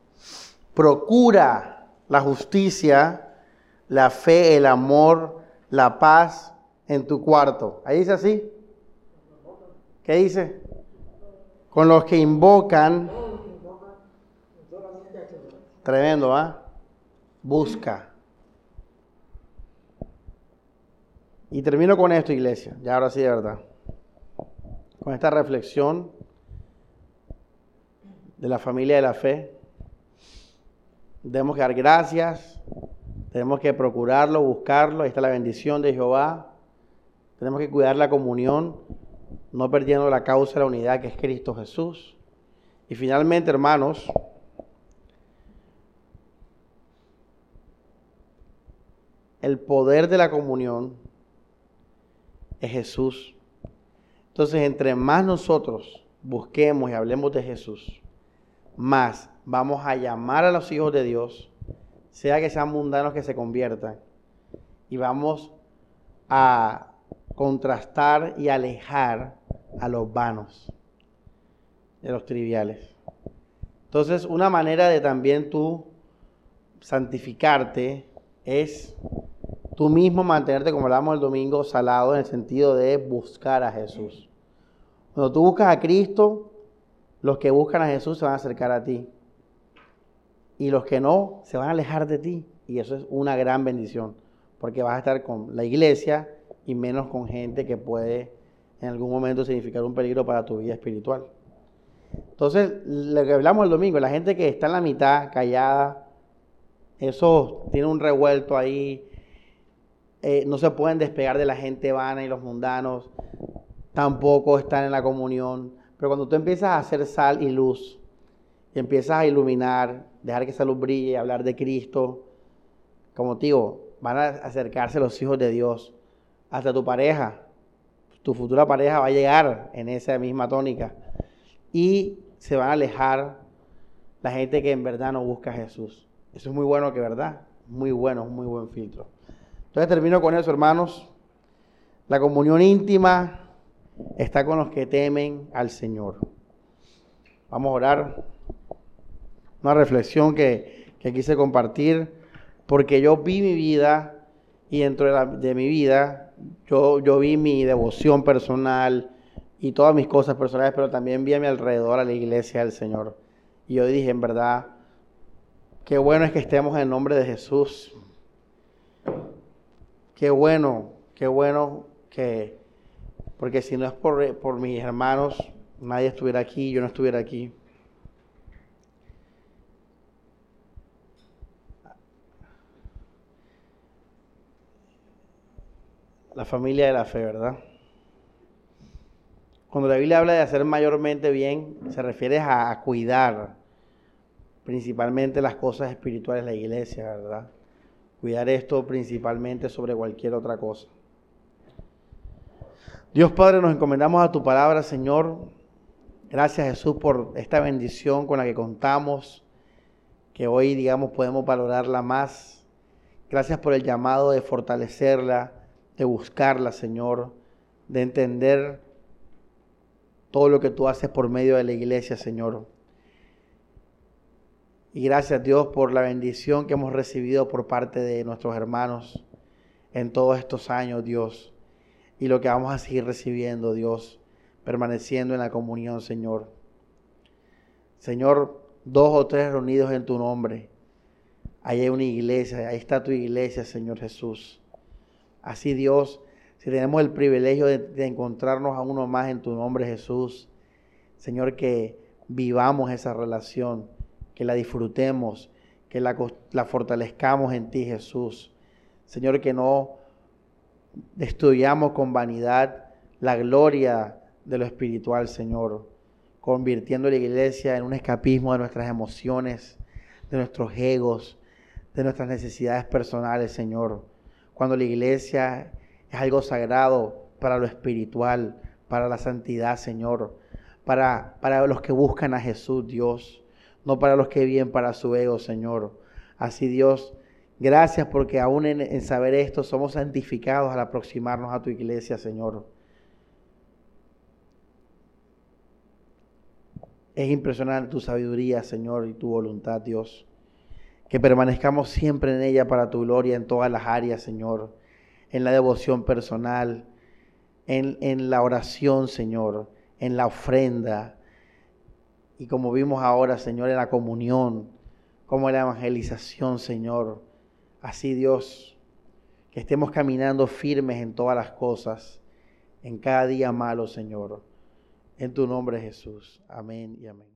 procura la justicia, la fe, el amor, la paz en tu cuarto. Ahí dice así. ¿Qué dice? Con los que invocan. Tremendo, ¿ah? Busca. Y termino con esto, iglesia. Ya ahora sí, de verdad. Con esta reflexión de la familia de la fe. Debemos dar gracias, tenemos que procurarlo, buscarlo, ahí está la bendición de Jehová. Tenemos que cuidar la comunión, no perdiendo la causa la unidad que es Cristo Jesús. Y finalmente, hermanos, el poder de la comunión es Jesús. Entonces, entre más nosotros busquemos y hablemos de Jesús, más vamos a llamar a los hijos de Dios, sea que sean mundanos que se conviertan, y vamos a contrastar y alejar a los vanos, de los triviales. Entonces, una manera de también tú santificarte es tú mismo mantenerte, como hablábamos el domingo, salado en el sentido de buscar a Jesús. Cuando tú buscas a Cristo, los que buscan a Jesús se van a acercar a ti. Y los que no, se van a alejar de ti. Y eso es una gran bendición, porque vas a estar con la iglesia y menos con gente que puede en algún momento significar un peligro para tu vida espiritual. Entonces, lo que hablamos el domingo, la gente que está en la mitad, callada, eso tiene un revuelto ahí, eh, no se pueden despegar de la gente vana y los mundanos, tampoco están en la comunión. Pero cuando tú empiezas a hacer sal y luz, y empiezas a iluminar, dejar que esa luz brille, hablar de Cristo, como digo, van a acercarse los hijos de Dios, hasta tu pareja, tu futura pareja va a llegar en esa misma tónica y se van a alejar la gente que en verdad no busca a Jesús. Eso es muy bueno que verdad, muy bueno, un muy buen filtro. Entonces termino con eso, hermanos. La comunión íntima está con los que temen al Señor. Vamos a orar. Una reflexión que, quise compartir, porque yo vi mi vida y dentro de, de mi vida yo, yo vi mi devoción personal y todas mis cosas personales, pero también vi a mi alrededor a la iglesia del Señor. Y yo dije, en verdad, qué bueno es que estemos en el nombre de Jesús. Qué bueno, qué bueno que, porque si no es por, por mis hermanos, nadie estuviera aquí, yo no estuviera aquí. La familia de la fe, ¿verdad? Cuando la Biblia habla de hacer mayormente bien, se refiere a, cuidar principalmente las cosas espirituales la iglesia, ¿verdad? Cuidar esto principalmente sobre cualquier otra cosa. Dios Padre, nos encomendamos a tu palabra, Señor. Gracias Jesús por esta bendición con la que contamos, que hoy, digamos, podemos valorarla más. Gracias por el llamado de fortalecerla, de buscarla, Señor, de entender todo lo que tú haces por medio de la iglesia, Señor. Y gracias Dios por la bendición que hemos recibido por parte de nuestros hermanos en todos estos años, Dios. Y lo que vamos a seguir recibiendo, Dios, permaneciendo en la comunión, Señor. Señor, dos o tres reunidos en tu nombre. Ahí hay una iglesia, ahí está tu iglesia, Señor Jesús. Así, Dios, si tenemos el privilegio de, encontrarnos a uno más en tu nombre, Jesús, Señor, que vivamos esa relación que la disfrutemos, que la fortalezcamos en ti, Jesús. Señor, que no destruyamos con vanidad la gloria de lo espiritual, Señor, convirtiendo la iglesia en un escapismo de nuestras emociones, de nuestros egos, de nuestras necesidades personales, Señor. Cuando la iglesia es algo sagrado para lo espiritual, para la santidad, Señor, para, para los que buscan a Jesús, Dios no para los que viven para su ego, Señor. Así Dios, gracias porque aún en, saber esto somos santificados al aproximarnos a tu iglesia, Señor. Es impresionante tu sabiduría, Señor, y tu voluntad, Dios. Que permanezcamos siempre en ella para tu gloria en todas las áreas, Señor. En la devoción personal, en, en la oración, Señor, en la ofrenda, y como vimos ahora, Señor, en la comunión, como en la evangelización, Señor. Así, Dios, que estemos caminando firmes en todas las cosas, en cada día malo, Señor. En tu nombre, Jesús. Amén y amén.